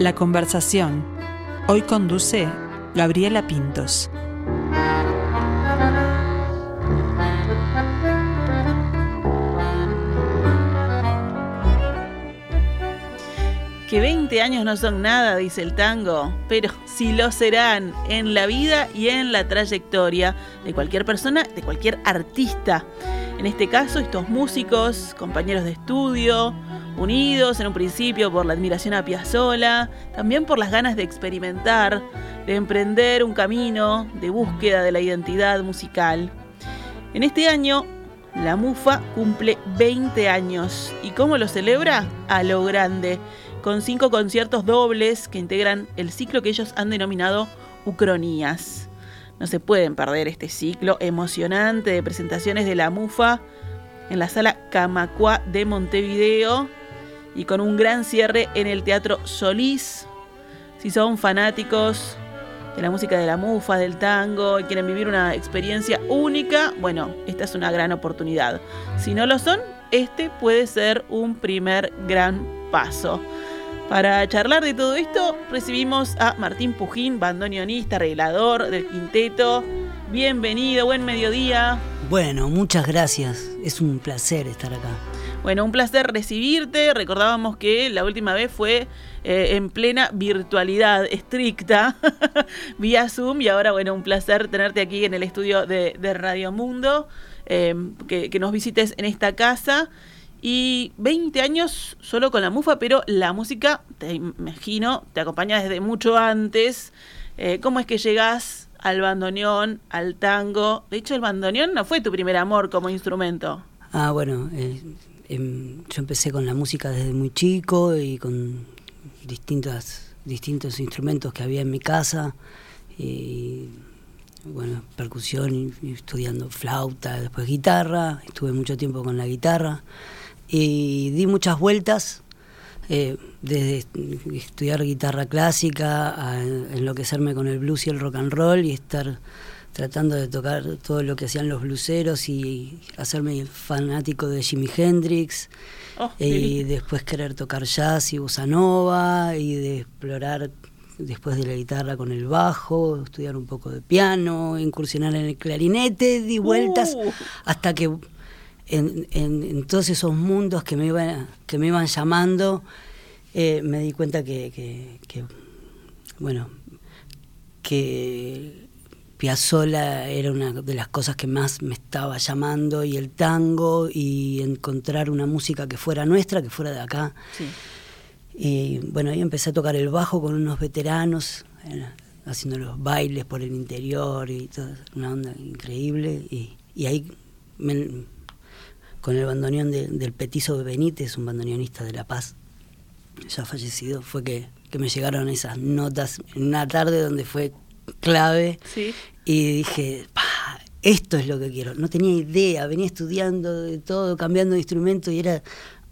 La conversación. Hoy conduce Gabriela Pintos. Que 20 años no son nada, dice el tango, pero sí lo serán en la vida y en la trayectoria de cualquier persona, de cualquier artista. En este caso, estos músicos, compañeros de estudio, unidos en un principio por la admiración a Piazzolla, también por las ganas de experimentar, de emprender un camino de búsqueda de la identidad musical. En este año, la MUFA cumple 20 años. ¿Y cómo lo celebra? A lo grande con cinco conciertos dobles que integran el ciclo que ellos han denominado Ucronías. No se pueden perder este ciclo emocionante de presentaciones de la MUFA en la sala Camacua de Montevideo y con un gran cierre en el Teatro Solís. Si son fanáticos de la música de la mufa, del tango y quieren vivir una experiencia única, bueno, esta es una gran oportunidad. Si no lo son, este puede ser un primer gran paso. Para charlar de todo esto, recibimos a Martín Pujín, bandoneonista, arreglador del quinteto. Bienvenido, buen mediodía. Bueno, muchas gracias. Es un placer estar acá. Bueno, un placer recibirte. Recordábamos que la última vez fue eh, en plena virtualidad estricta, vía Zoom, y ahora, bueno, un placer tenerte aquí en el estudio de, Radio Mundo, que, que nos visites en esta casa. Y 20 años solo con la mufa, pero la música, te imagino, te acompaña desde mucho antes. Eh, ¿Cómo es que llegás al bandoneón, al tango? De hecho, el bandoneón no fue tu primer amor como instrumento. Ah, bueno, eh, em, yo empecé con la música desde muy chico y con distintas, distintos instrumentos que había en mi casa. Y, bueno, percusión, estudiando flauta, después guitarra. Estuve mucho tiempo con la guitarra y di muchas vueltas, eh, desde estudiar guitarra clásica a enloquecerme con el blues y el rock and roll y estar tratando de tocar todo lo que hacían los blueseros y hacerme fanático de Jimi Hendrix oh, y después querer tocar jazz y bossa nova y de explorar después de la guitarra con el bajo, estudiar un poco de piano, incursionar en el clarinete, di vueltas uh. hasta que en, todos esos mundos que me iban, que me iban llamando, eh, me di cuenta que, bueno, que Piazzolla era una de las cosas que más me estaba llamando y el tango y encontrar una música que fuera nuestra, que fuera de acá. Y bueno, ahí empecé a tocar el bajo con unos veteranos, eh, haciendo los bailes por el interior y toda una onda increíble. Y, y ahí me, con el bandoneón del Petizo Benítez, un bandoneonista de La Paz, ya fallecido, fue que, me llegaron esas notas en una tarde donde fue clave y dije, esto es lo que quiero. No tenía idea, venía estudiando de todo, cambiando de instrumento y era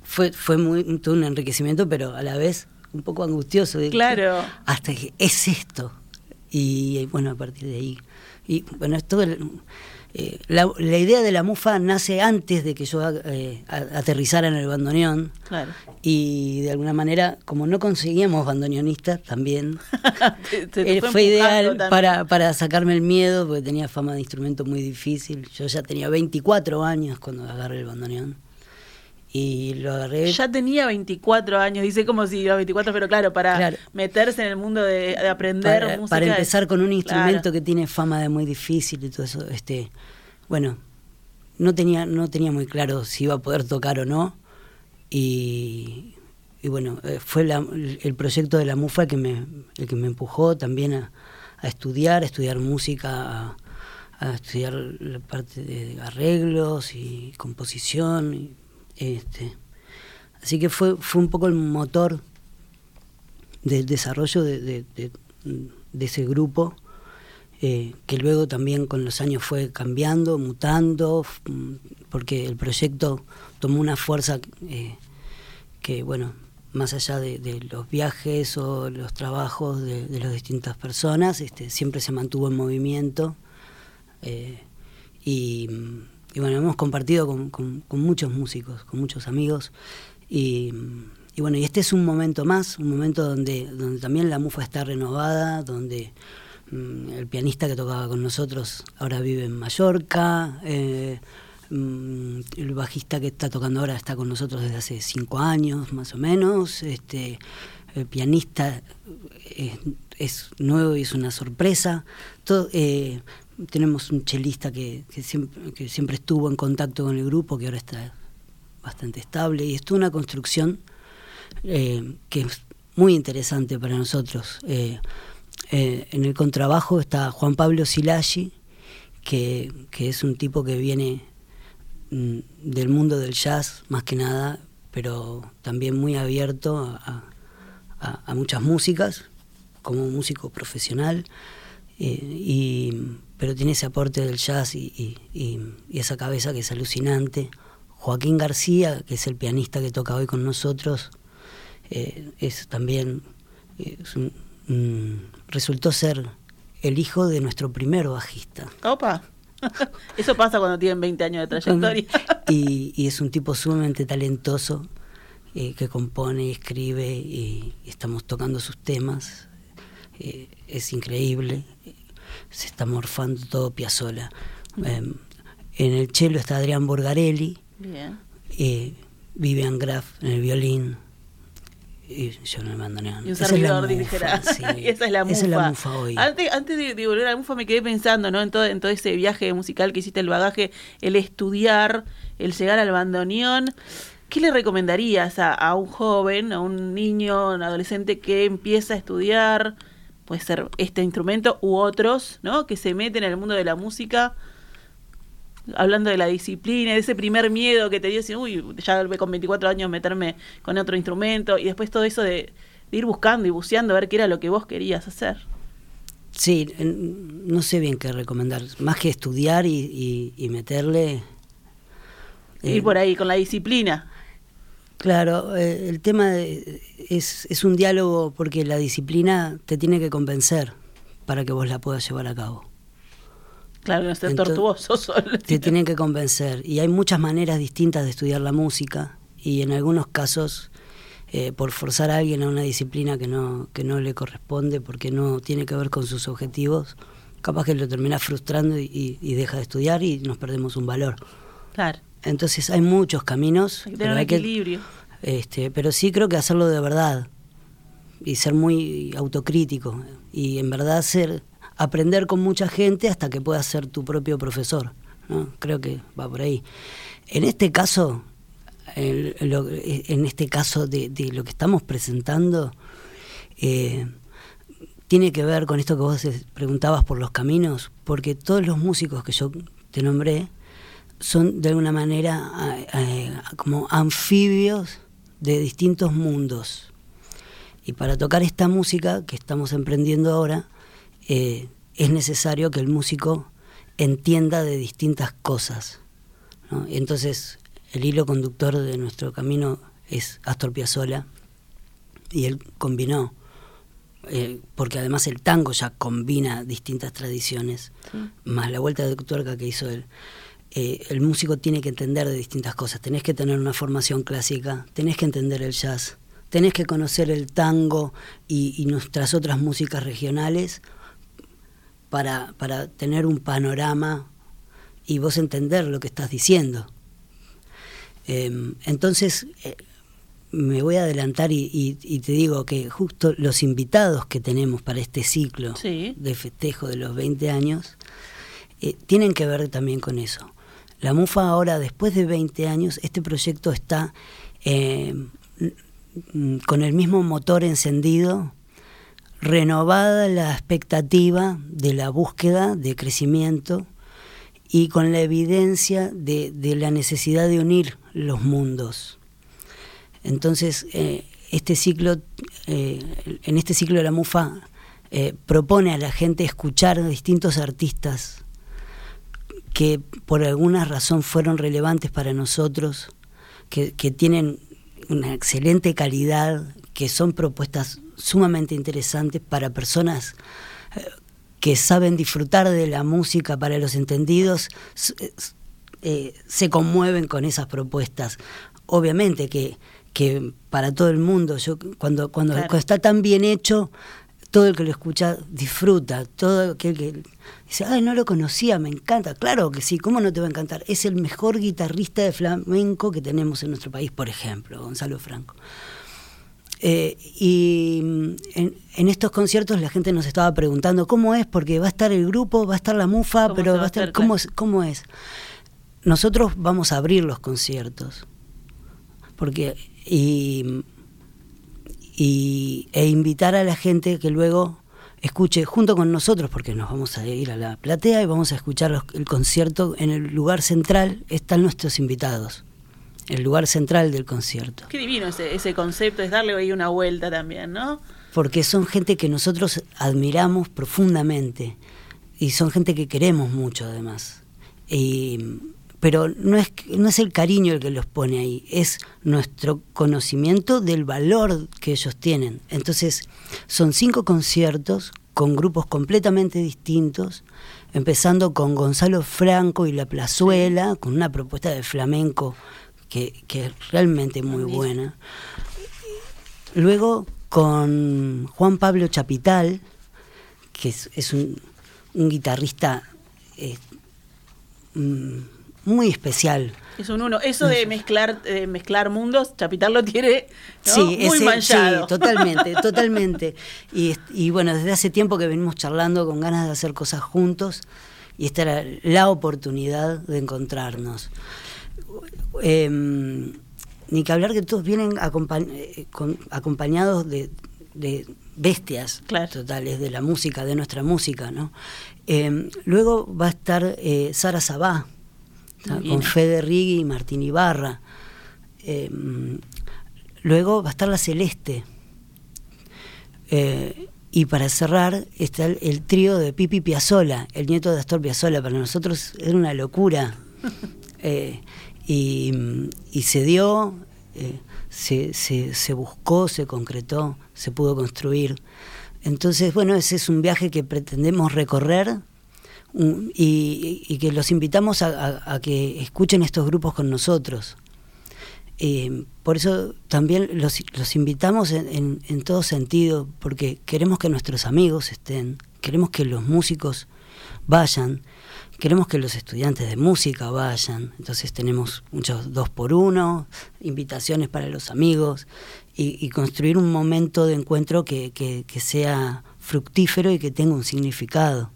fue fue muy todo un enriquecimiento, pero a la vez un poco angustioso. Claro. Hasta que es esto. Y bueno, a partir de ahí. Y bueno, es todo el, eh, la, idea de la mufa nace antes de que yo eh, aterrizara en el bandoneón. Y de alguna manera, como no conseguíamos bandoneonistas, también eh, fue, ideal Para, para sacarme el miedo, porque tenía fama de instrumento muy difícil. Yo ya tenía 24 años cuando agarré el bandoneón. Y lo agarré. Ya tenía 24 años, dice como si iba 24, pero claro, para meterse en el mundo de, aprender para, música. Para empezar con un instrumento que tiene fama de muy difícil y todo eso, este, bueno, no tenía, no tenía muy claro si iba a poder tocar o no. Y, bueno, eh, fue el proyecto de la MUFA que me, el que me empujó también a, estudiar, a estudiar música, a, estudiar la parte de arreglos y composición. Y, este, así que fue, fue un poco el motor del desarrollo de, ese grupo, eh, que luego también con los años fue cambiando, mutando, porque el proyecto tomó una fuerza eh, que, bueno, más allá de, los viajes o los trabajos de, las distintas personas, este, siempre se mantuvo en movimiento. Eh, y y bueno, hemos compartido con, muchos músicos, con muchos amigos y, bueno, y este es un momento más, un momento donde, donde también la mufa está renovada, donde mm, el pianista que tocaba con nosotros ahora vive en Mallorca, eh, mm, el bajista que está tocando ahora está con nosotros desde hace cinco años más o menos, este, el pianista es, nuevo y es una sorpresa. Todo, eh, tenemos un chelista que, siempre, que siempre estuvo en contacto con el grupo, que ahora está bastante estable, y es una construcción eh, que es muy interesante para nosotros. Eh, en el contrabajo está Juan Pablo Silagi, que, es un tipo que viene mm, del mundo del jazz, más que nada, pero también muy abierto a, a muchas músicas, como músico profesional, eh, y, pero tiene ese aporte del jazz y, esa cabeza que es alucinante. Joaquín García, que es el pianista que toca hoy con nosotros, eh, es también resultó ser el hijo de nuestro primer bajista. Opa. Eso pasa cuando tienen 20 años de trayectoria. y, es un tipo sumamente talentoso eh, que compone, escribe y, estamos tocando sus temas. Eh, es increíble, se está morfando todo Piazzola. Em, en el cello está Adrián Borgarelli, eh, Vivian Graf en el violín. Y yo no me mando nada. Y un servidor dijera. esa es la mufa. Esa es la mufa hoy. Antes, antes de, volver a la mufa me quedé pensando, ¿no? En todo, en todo ese viaje musical que hiciste, el bagaje, el estudiar, el llegar al bandoneón. ¿Qué le recomendarías a, a un joven, a un niño, un adolescente que empieza a estudiar? Puede ser este instrumento u otros, ¿no? Que se meten en el mundo de la música, hablando de la disciplina, de ese primer miedo que te dio, uy, ya con 24 años meterme con otro instrumento, y después todo eso de, ir buscando y buceando a ver qué era lo que vos querías hacer. Sí, no sé bien qué recomendar, más que estudiar y, meterle... ir eh, por ahí, con la disciplina. Claro, eh, el tema es, es un diálogo porque la disciplina te tiene que convencer para que vos la puedas llevar a cabo. Claro, no estés tortuoso solo. Te tienen que convencer. Y hay muchas maneras distintas de estudiar la música y en algunos casos, eh, por forzar a alguien a una disciplina que no, que no le corresponde porque no tiene que ver con sus objetivos, capaz que lo termina frustrando y, y deja de estudiar y nos perdemos un valor. Claro. Entonces hay muchos caminos. Hay que tener un equilibrio. este, pero sí creo que hacerlo de verdad y ser muy autocrítico y en verdad ser aprender con mucha gente hasta que puedas ser tu propio profesor. ¿no? Creo que va por ahí. En este caso, en, este caso de, lo que estamos presentando, eh, tiene que ver con esto que vos preguntabas por los caminos, porque todos los músicos que yo te nombré, son de alguna manera como anfibios de distintos mundos. Y para tocar esta música que estamos emprendiendo ahora, eh, es necesario que el músico entienda de distintas cosas. Entonces, el hilo conductor de nuestro camino es Astor Piazzolla, y él combinó, eh, porque además el tango ya combina distintas tradiciones, más la vuelta de tuerca que hizo él. Eh, el músico tiene que entender de distintas cosas. Tenés que tener una formación clásica, tenés que entender el jazz, tenés que conocer el tango y, nuestras otras músicas regionales para, tener un panorama y vos entender lo que estás diciendo. Em, entonces, eh, me voy a adelantar y, te digo que justo los invitados que tenemos para este ciclo de festejo de los 20 años eh, tienen que ver también con eso. La MUFA ahora, después de 20 años, este proyecto está eh, con el mismo motor encendido, renovada la expectativa de la búsqueda de crecimiento y con la evidencia de, la necesidad de unir los mundos. Entonces, eh, este ciclo, eh, en este ciclo de la MUFA propone a la gente escuchar a distintos artistas que por alguna razón fueron relevantes para nosotros, que, tienen una excelente calidad, que son propuestas sumamente interesantes para personas eh, que saben disfrutar de la música para los entendidos, eh, se conmueven con esas propuestas. Obviamente que, que para todo el mundo. Yo cuando, cuando, está tan bien hecho, todo el que lo escucha disfruta, todo aquel que dice, ay, no lo conocía, me encanta. Claro que sí, ¿cómo no te va a encantar? Es el mejor guitarrista de flamenco que tenemos en nuestro país, por ejemplo, Gonzalo Franco. Eh, y mm, en, estos conciertos la gente nos estaba preguntando cómo es, porque va a estar el grupo, va a estar la mufa, pero va a estar, ¿cómo, es, ¿cómo es? Nosotros vamos a abrir los conciertos, porque y, y, e invitar a la gente que luego escuche junto con nosotros, porque nos vamos a ir a la platea y vamos a escuchar el concierto en el lugar central, están nuestros invitados el lugar central del concierto. Qué divino ese, ese concepto, es darle ahí una vuelta también, ¿no? Porque son gente que nosotros admiramos profundamente y son gente que queremos mucho además. Pero no es, no es el cariño el que los pone ahí, es nuestro conocimiento del valor que ellos tienen. Entonces, son cinco conciertos con grupos completamente distintos, empezando con Gonzalo Franco y La Plazuela, con una propuesta de flamenco que, es realmente muy buena. Luego con Juan Pablo Chapital, que es, un, guitarrista eh, mm, muy especial. Es un uno. Eso de mezclar, mezclar mundos, Chapital lo tiene muy manchado. Sí, totalmente, totalmente. Y, y, bueno, desde hace tiempo que venimos charlando con ganas de hacer cosas juntos y esta era la oportunidad de encontrarnos. Em, ni que hablar que todos vienen eh, acompañados de, bestias totales de la música, de nuestra música, ¿no? Em, luego va a estar eh, Sara Sabá, con Fede Riggi y Martín Ibarra. Em, luego va a estar La Celeste. Eh, y para cerrar está el, trío de Pipi Piazzola, el nieto de Astor Piazzola. Para nosotros era una locura. y, se dio, eh, se, se, buscó, se concretó, se pudo construir. Entonces, bueno, ese es un viaje que pretendemos recorrer y, que los invitamos a, que escuchen estos grupos con nosotros. Eh, por eso también los, los invitamos en, en, todo sentido, porque queremos que nuestros amigos estén, queremos que los músicos vayan, Queremos que los estudiantes de música vayan, entonces tenemos muchos dos por uno, invitaciones para los amigos y, construir un momento de encuentro que sea fructífero y que tenga un significado.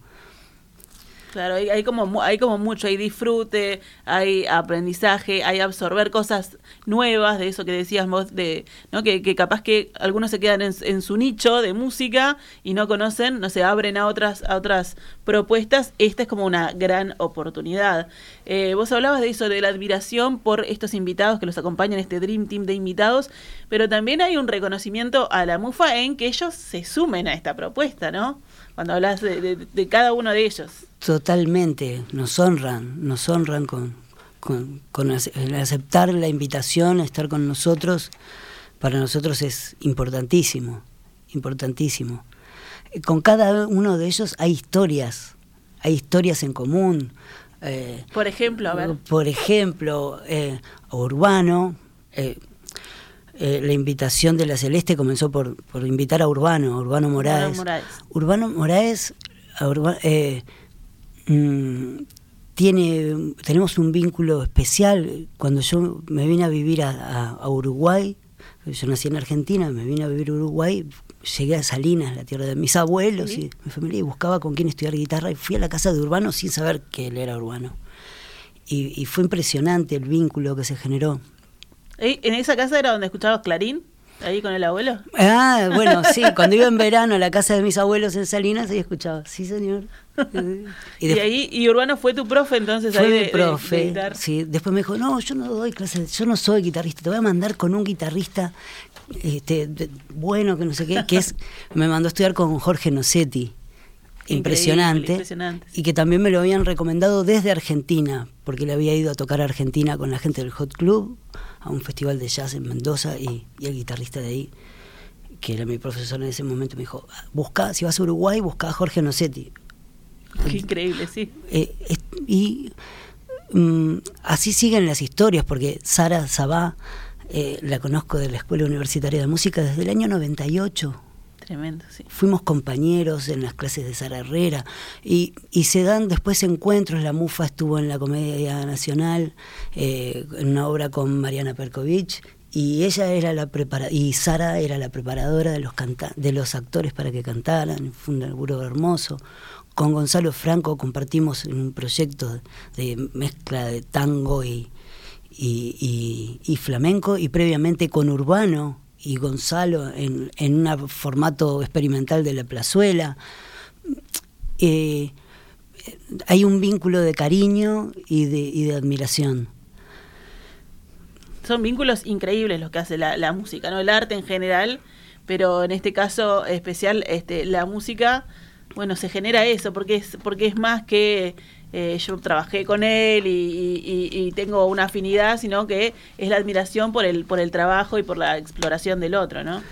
Claro, hay, como, hay como mucho, hay disfrute, hay aprendizaje, hay absorber cosas nuevas, de eso que decías vos, de, ¿no? que, capaz que algunos se quedan en, su nicho de música y no conocen, no se abren a otras, a otras propuestas. Esta es como una gran oportunidad. Eh, vos hablabas de eso, de la admiración por estos invitados que los acompañan, este Dream Team de invitados, pero también hay un reconocimiento a la MUFA en que ellos se sumen a esta propuesta, ¿no? Cuando hablas de cada uno de ellos. Totalmente, nos honran, nos honran con, con, aceptar la invitación, estar con nosotros, para nosotros es importantísimo, importantísimo. Eh, con cada uno de ellos hay historias, hay historias en común. Eh, por ejemplo, a ver. Por ejemplo, eh, Urbano, la invitación de la Celeste comenzó por, por invitar a Urbano, Urbano Moraes. Urbano Moraes, Urbano Moraes Mm, tiene, tenemos un vínculo especial. Cuando yo me vine a vivir a, Uruguay, yo nací en Argentina, me vine a vivir a Uruguay, llegué a Salinas, la tierra de mis abuelos y mi familia, y buscaba con quién estudiar guitarra, y fui a la casa de Urbano sin saber que él era Urbano. Y, y fue impresionante el vínculo que se generó. ¿En esa casa era donde escuchabas Clarín? ¿Ahí con el abuelo? Ah, bueno, sí, cuando iba en verano a la casa de mis abuelos en Salinas, ahí escuchaba, sí señor. Y, ahí, y Urbano fue tu profe entonces fue ahí profe, sí. Después me dijo, no, yo no doy clases, yo no soy guitarrista, te voy a mandar con un guitarrista este, bueno, que no sé qué, que es, me mandó a estudiar con Jorge Nocetti. Impresionante, impresionante, y que también me lo habían recomendado desde Argentina, porque le había ido a tocar a Argentina con la gente del Hot Club, a un festival de jazz en Mendoza, y, el guitarrista de ahí, que era mi profesor en ese momento, me dijo, busca, si vas a Uruguay, busca a Jorge Nocetti. Qué increíble, sí. Eh, y mm, así siguen las historias, porque Sara Sabá eh, la conozco de la Escuela Universitaria de Música desde el año 98. Tremendo, sí. Fuimos compañeros en las clases de Sara Herrera y, y se dan después encuentros. La Mufa estuvo en la Comedia Nacional, eh, en una obra con Mariana Perkovich y ella era la prepara y Sara era la preparadora de los de los actores para que cantaran, fue un laburo hermoso. Con Gonzalo Franco compartimos un proyecto de mezcla de tango y, y, flamenco y previamente con Urbano y Gonzalo en, en un formato experimental de la plazuela. Eh, hay un vínculo de cariño y de, admiración son vínculos increíbles los que hace la, música, ¿no? El arte en general, pero en este caso especial, este, la música, bueno, se genera eso, porque es, porque es más que eh, yo trabajé con él y, tengo una afinidad, sino que es la admiración por el, por el trabajo y por la exploración del otro, ¿no?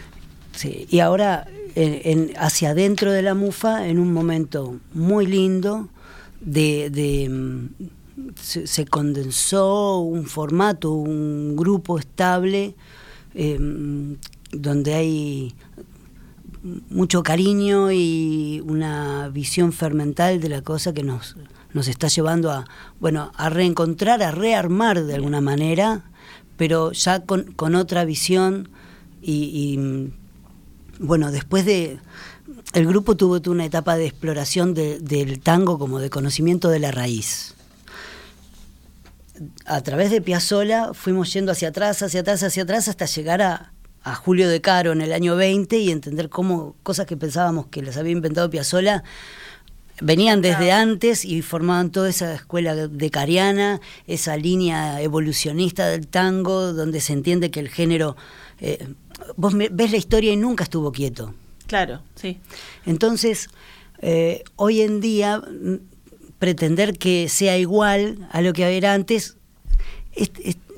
Sí, y ahora en, hacia adentro de la mufa, en un momento muy lindo de se, condensó un formato, un grupo estable, em, donde hay mucho cariño y una visión fermental de la cosa que nos, nos está llevando a, bueno, a reencontrar, a rearmar de alguna manera, pero ya con, otra visión y, bueno, después de... El grupo tuvo una etapa de exploración del tango como de conocimiento de la raíz. A través de Piazzola fuimos yendo hacia atrás, hacia atrás, hacia atrás, hasta llegar a, Julio de Caro en el año 20 y entender cómo cosas que pensábamos que las había inventado Piazzola venían desde antes y formaban toda esa escuela de Cariana, esa línea evolucionista del tango, donde se entiende que el género... Eh, vos ves la historia y nunca estuvo quieto. Claro, sí. Entonces, eh, hoy en día pretender que sea igual a lo que había antes,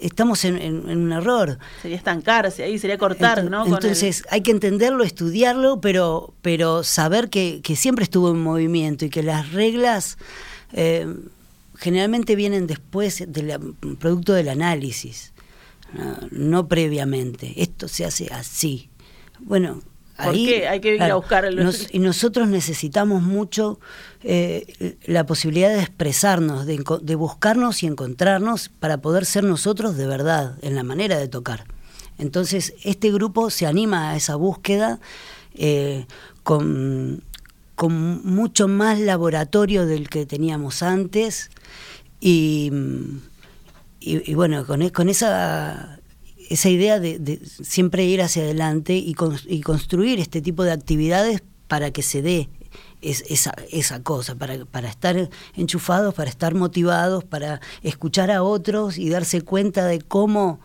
estamos en, un error. Sería estancarse ahí, sería cortar, ¿no? entonces hay que entenderlo, estudiarlo, pero, pero saber que, siempre estuvo en movimiento y que las reglas eh, generalmente vienen después del producto del análisis, no previamente. Esto se hace así. Bueno, ¿Por qué? Hay que ir a buscar y nosotros necesitamos mucho eh, la posibilidad de expresarnos, de, buscarnos y encontrarnos para poder ser nosotros de verdad en la manera de tocar. Entonces, este grupo se anima a esa búsqueda eh, con, con, mucho más laboratorio del que teníamos antes y, y, bueno, con, con esa esa idea de, siempre ir hacia adelante y, construir este tipo de actividades para que se dé esa, cosa, para estar enchufados, para estar motivados, para escuchar a otros y darse cuenta de cómo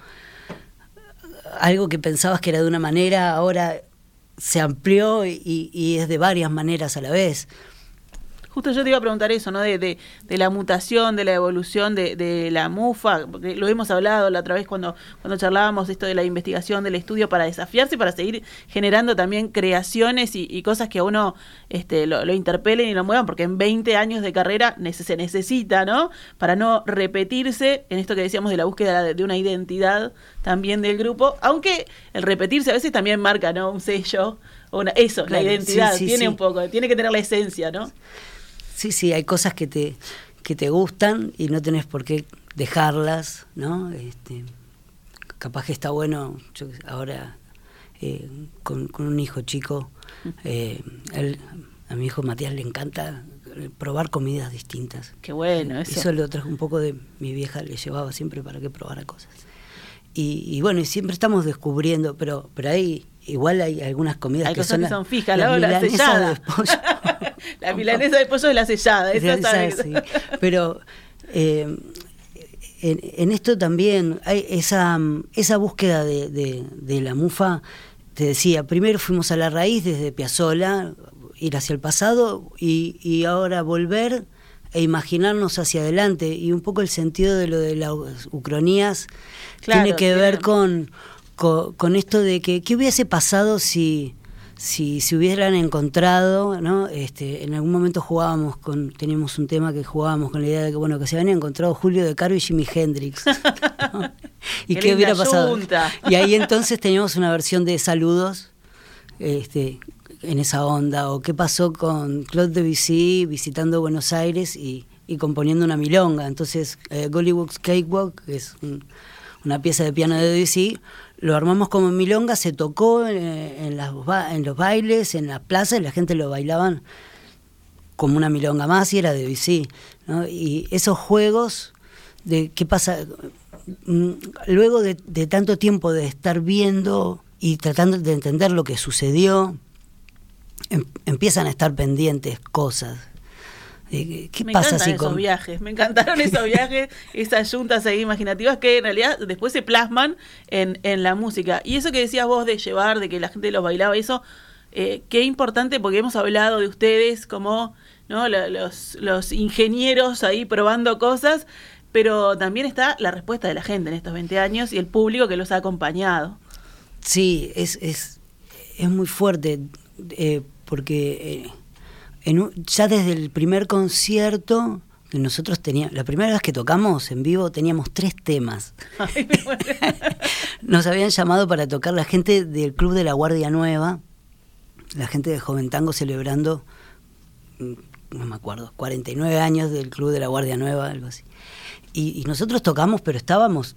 algo que pensabas que era de una manera ahora se amplió y es de varias maneras a la vez. Justo yo te iba a preguntar eso, ¿no? De, de, la mutación, de la evolución de, la MUFA, porque lo hemos hablado la otra vez cuando, cuando charlábamos esto de la investigación, del estudio para desafiarse y para seguir generando también creaciones y, cosas que a uno este, lo, interpelen y lo muevan, porque en 20 años de carrera se necesita, ¿no? Para no repetirse en esto que decíamos de la búsqueda de, una identidad también del grupo, aunque el repetirse a veces también marca, ¿no? Un sello. Una, eso, la identidad, tiene un poco, tiene que tener la esencia, ¿no? Sí, sí, hay cosas que te, que te gustan y no tenés por qué dejarlas, ¿no? Este, capaz que está bueno, yo ahora eh, con, un hijo chico, eh, a mi hijo Matías le encanta probar comidas distintas. Qué bueno, eso. Eso lo trajo un poco de mi vieja, le llevaba siempre para que probara cosas. Y, y bueno, y siempre estamos descubriendo, pero, pero hay igual hay algunas comidas que, son, que son fijas, la, la sellada. la milanesa de pollo es la sellada, esa sí. Pero eh, en, esto también hay esa, esa búsqueda de, de, la mufa, te decía, primero fuimos a la raíz desde Piazzola, ir hacia el pasado y, y ahora volver e imaginarnos hacia adelante. Y un poco el sentido de lo de las ucronías tiene que ver con con, esto de que qué hubiese pasado si, si se hubieran encontrado, ¿no? Este, en algún momento jugábamos con, teníamos un tema que jugábamos con la idea de que bueno, que se habían encontrado Julio de Caro y Jimi Hendrix. ¿Y Qué qué, hubiera pasado? Y ahí entonces teníamos una versión de saludos este, en esa onda. O qué pasó con Claude Debussy visitando Buenos Aires y, y componiendo una milonga. Entonces, eh, Gollywog's Cakewalk, que es un- una pieza de piano de Debussy, lo armamos como milonga, se tocó eh, en, las en los bailes, en la plaza, y la gente lo bailaban como una milonga más y era de. ¿no? Y esos juegos de qué pasa mm, luego de, de tanto tiempo de estar viendo y tratando de entender lo que sucedió, em- empiezan a estar pendientes cosas. De, ¿Qué me pasa encantan si esos con viajes, me encantaron esos viajes, esas juntas ahí imaginativas que en realidad después se plasman en, en la música. Y eso que decías vos de llevar, de que la gente los bailaba, eso, eh, qué importante porque hemos hablado de ustedes como los, los ingenieros ahí probando cosas, pero también está la respuesta de la gente en estos 20 años y el público que los ha acompañado. Sí, es, es, es muy fuerte, eh, porque eh, en un- ya desde el primer concierto que nosotros teníamos, la primera vez que tocamos en vivo teníamos tres temas. Ay. Nos habían llamado para tocar la gente del Club de la Guardia Nueva, la gente de Joven Tango celebrando, mm, no me acuerdo, 49 años del Club de la Guardia Nueva, algo así. Y, y nosotros tocamos, pero estábamos,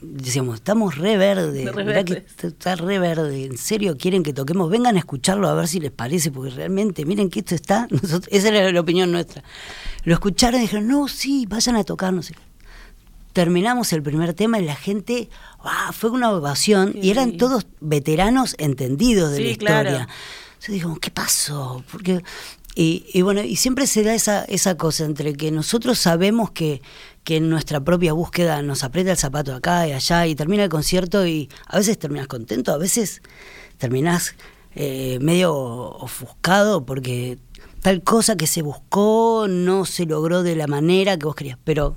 decíamos, estamos re verde, Re mirá que está- re verde, en serio quieren que toquemos, vengan a escucharlo a ver si les parece, porque realmente, miren que esto está, nosotros, esa era la opinión nuestra. Lo escucharon y dijeron, no, sí, vayan a tocar, no sé qué terminamos el primer tema y la gente ¡ah! fue una ovación y eran todos veteranos entendidos de Sí, la historia. claro. Yo digo, ¿qué pasó? Porque y, y bueno, y siempre se da esa, esa cosa entre que nosotros sabemos que, que en nuestra propia búsqueda nos aprieta el zapato acá y allá y termina el concierto y a veces terminas contento, a veces terminás eh, medio ofuscado porque tal cosa que se buscó no se logró de la manera que vos querías, pero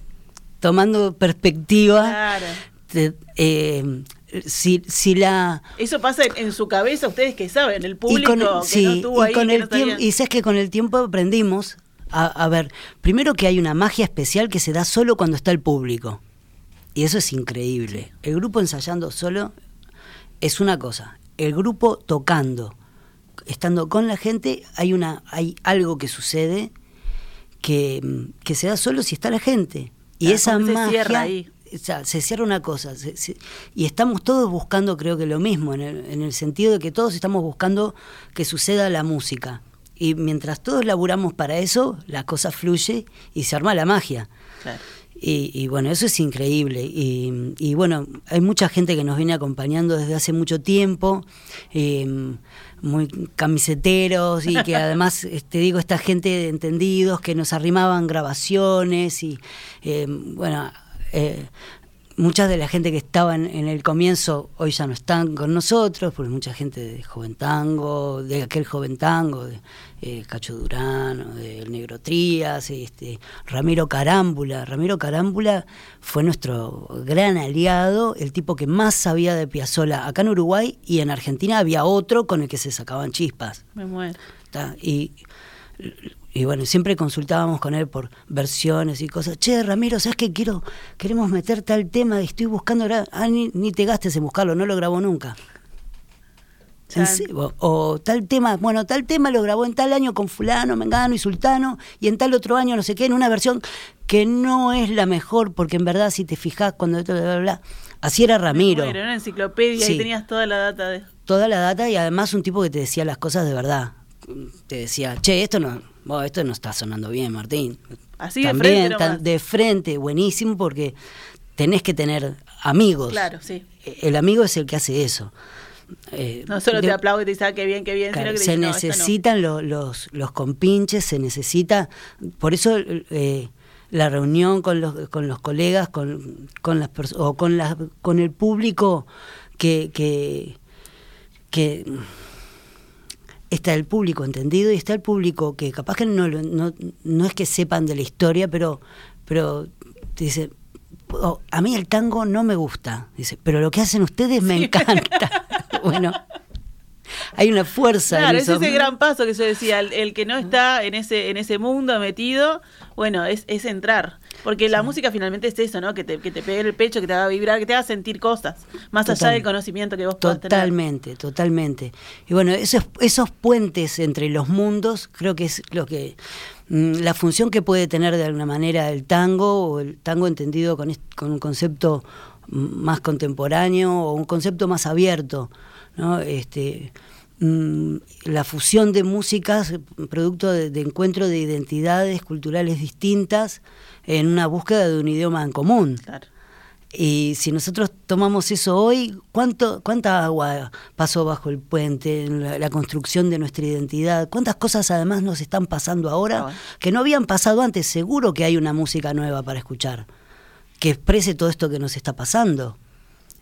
tomando perspectiva, Claro. te- eh, si, si la... Eso pasa en, en su cabeza, ustedes que saben, el y público con el, que sí, no estuvo y ahí, con el no tiempo, sabían. y sabes que con el tiempo aprendimos a, a ver, primero que hay una magia especial que se da solo cuando está el público. Y eso es increíble. El grupo ensayando solo es una cosa. El grupo tocando, estando con la gente, hay una, hay algo que sucede que, que se da solo si está la gente. Y Claro, esa magia ahí. O sea, se cierra una cosa. se- se- y estamos todos buscando, creo que lo mismo, en el, en el sentido de que todos estamos buscando que suceda la música. Y mientras todos laburamos para eso, la cosa fluye y se arma la magia. Claro. Y, y bueno, eso es increíble. Y, y bueno, hay mucha gente que nos viene acompañando desde hace mucho tiempo, eh, muy camiseteros y que además, eh, te digo, esta gente de entendidos que nos arrimaban grabaciones y eh, bueno, eh, muchas de la gente que estaba en, en el comienzo hoy ya no están con nosotros, porque mucha gente de Joven Tango, de aquel Joven Tango, de eh, Cacho Durán, del Negro Trías, este, Ramiro Carámbula. Ramiro Carámbula fue nuestro gran aliado, el tipo que más sabía de Piazzolla acá en Uruguay y en Argentina había otro con el que se sacaban chispas. Me muero. Y, y bueno, siempre consultábamos con él por versiones y cosas. Che, Ramiro, ¿sabes qué quiero? Queremos meter tal tema estoy buscando. Ah, ni, ni te gastes en buscarlo, no lo grabó nunca. Se- O, o tal tema, bueno, tal tema lo grabó en tal año con fulano, mengano y sultano, y en tal otro año no sé qué, en una versión que no es la mejor, porque en verdad si te fijas cuando bla, bla, bla, así era Ramiro. Bueno, una enciclopedia Sí. y tenías toda la data de. Toda la data y además un tipo que te decía las cosas de verdad. Te decía, che, esto no, vos, esto no está sonando bien, Martín. Así de También, frente tan- nomás. de frente, buenísimo, porque tenés que tener amigos. Claro, sí. El amigo es el que hace eso. Eh, No solo de- te aplaude y te dice, ah, qué bien, qué bien, Claro, sino que se dice, "No, esta no". necesitan lo- los, los compinches, se necesita, por eso eh, la reunión con los, con los colegas, con, con las o con, las con el público que, que, que está el público entendido y está el público que capaz que no, no, no es que sepan de la historia, pero, pero dice, "Oh, a mí el tango no me gusta, dice, pero lo que hacen ustedes me encanta. bueno, hay una fuerza Claro, en es ese gran paso que yo decía, el, el que no está en ese, en ese mundo metido, bueno, es, es entrar. Porque la música finalmente es eso, ¿no? Que te, que te pegue el pecho, que te haga vibrar, que te haga sentir cosas, más allá del conocimiento que vos puedas tener. Totalmente, totalmente. Y bueno, esos, esos puentes entre los mundos creo que es lo que mm, la función que puede tener de alguna manera el tango o el tango entendido con, con un concepto más contemporáneo o un concepto más abierto, ¿no? Este, Mm, la fusión de músicas, producto de, encuentro de identidades culturales distintas en una búsqueda de un idioma en común. Y si nosotros tomamos eso hoy, ¿cuánto, ¿cuánta agua pasó bajo el puente en la, construcción de nuestra identidad? ¿Cuántas cosas además nos están pasando ahora ah, que no habían pasado antes? Seguro que hay una música nueva para escuchar, que exprese todo esto que nos está pasando.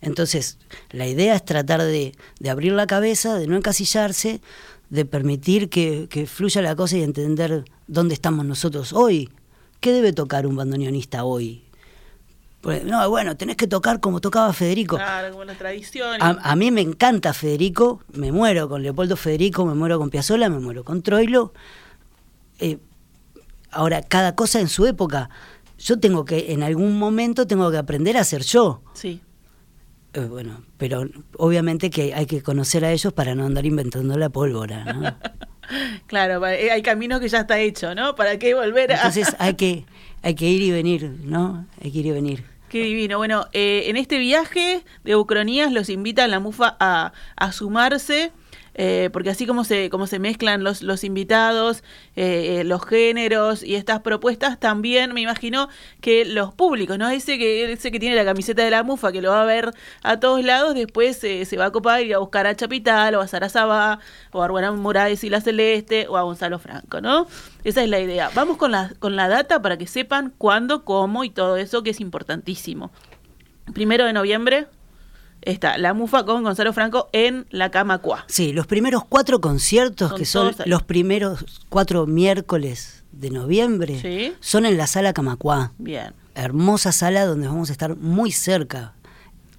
Entonces, la idea es tratar de, abrir la cabeza, de no encasillarse, de permitir que, fluya la cosa y entender dónde estamos nosotros hoy. ¿Qué debe tocar un bandoneonista hoy? Pues, no, bueno, tenés que tocar como tocaba Federico. Claro, como la tradición. A, mí me encanta Federico, me muero con Leopoldo Federico, me muero con Piazzolla, me muero con Troilo. Eh, ahora, cada cosa en su época. Yo tengo que, en algún momento, tengo que aprender a ser yo. Sí. Eh, bueno, pero obviamente que hay que conocer a ellos para no andar inventando la pólvora, ¿no? claro, eh, hay caminos que ya está hecho, ¿no? ¿Para qué volver a...? Entonces hay que, hay que ir y venir, ¿no? Hay que ir y venir. Qué divino. Bueno, eh, en este viaje de Ucronías los invita a la MUFA a, a sumarse eh, porque así como se, como se mezclan los, los invitados, eh, eh, los géneros y estas propuestas, también me imagino que los públicos, ¿no? Ese que, ese que tiene la camiseta de la mufa, que lo va a ver a todos lados, después se va a copar y a buscar a Chapital, o a Sarasaba, o a Arbuena Morales y la Celeste, o a Gonzalo Franco, ¿no? Esa es la idea. Vamos con la, con la data para que sepan cuándo, cómo y todo eso que es importantísimo. Primero de noviembre, está La Mufa con Gonzalo Franco en la Cama Cuá. Sí, los primeros cuatro conciertos, que son los primeros cuatro miércoles de noviembre, son en la Sala Camacuá. Bien. Hermosa sala donde vamos a estar muy cerca.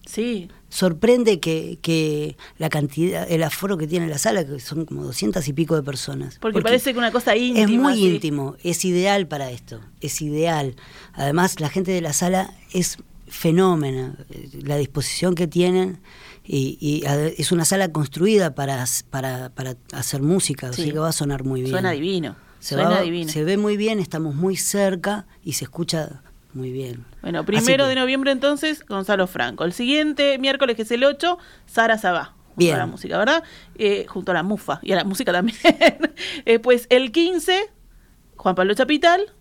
Sí. Sorprende que, que la cantidad, el aforo que tiene la sala, que son como doscientas y pico de personas. Porque, parece que una cosa íntima. Es muy íntimo, es ideal para esto, es ideal. Además, la gente de la sala es fenómeno, la disposición que tienen y, es una sala construida para, para, para hacer música, así que va a sonar muy bien. Suena divino. Se, suena divino. se ve muy bien, estamos muy cerca y se escucha muy bien. Bueno, primero de noviembre entonces, Gonzalo Franco. El siguiente miércoles, que es el 8, Sara Sabá. Bien. a la música, ¿verdad? Eh, junto a la mufa y a la música también. eh, pues el 15, Juan Pablo Chapital,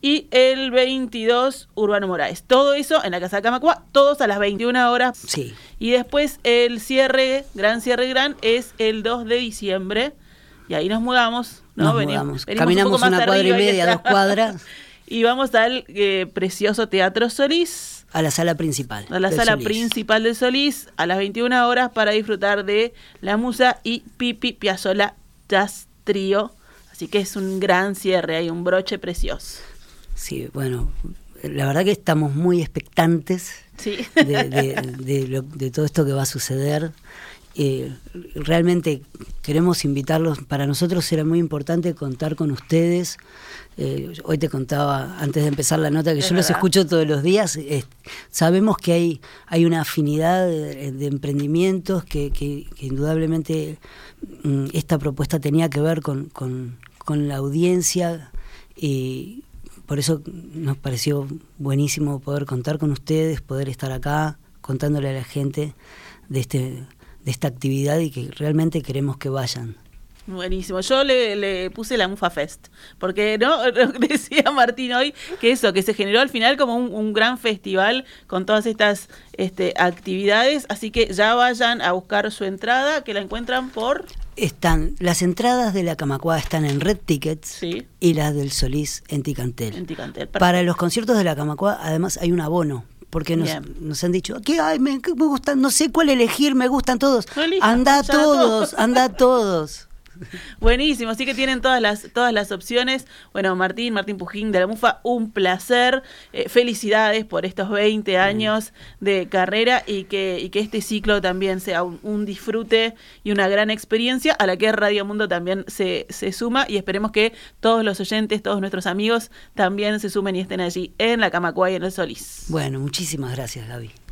y el 22 Urbano Moraes. Todo eso en la Casa de Camacua, todos a las 21 horas. Sí. Y después el cierre, gran cierre gran, es el 2 de diciembre. Y ahí nos mudamos, ¿no? Nos Caminamos una cuadra y media, dos cuadras. y vamos al eh, precioso Teatro Solís. A la sala principal. A la sala principal de Solís, a las 21 horas para disfrutar de La Musa y Pipi Piazzola Jazz Trio. Así que es un gran cierre, hay un broche precioso. Sí, bueno, la verdad que estamos muy expectantes de, todo esto que va a suceder. Eh, realmente queremos invitarlos, para nosotros era muy importante contar con ustedes. Eh, hoy te contaba antes de empezar la nota que yo los escucho todos los días. sabemos que hay, hay una afinidad de, emprendimientos que, que, indudablemente mm, esta propuesta tenía que ver con, con, con la audiencia y por eso nos pareció buenísimo poder contar con ustedes, poder estar acá contándole a la gente de, este, de esta actividad y que realmente queremos que vayan. Buenísimo. Yo le, puse la Mufa Fest, porque no decía Martín hoy que eso, que se generó al final como un, gran festival con todas estas este, actividades, así que ya vayan a buscar su entrada, que la encuentran por... Están, las entradas de la Camacua están en Red Tickets y las del Solís en Ticantel. En Ticantel Para los conciertos de la Camacua, además, hay un abono porque nos, nos, han dicho que ay, me, me, gustan, no sé cuál elegir, me gustan todos. anda todos, anda todos. Buenísimo, así que tienen todas las, todas las opciones. Bueno, Martín, Martín Pujín de la MUFA, un placer. Eh, felicidades por estos 20 años de carrera y que, y que este ciclo también sea un, disfrute y una gran experiencia a la que Radio Mundo también se, se suma y esperemos que todos los oyentes, todos nuestros amigos también se sumen y estén allí en la Camacuay en el Solís. Bueno, muchísimas gracias, Gaby.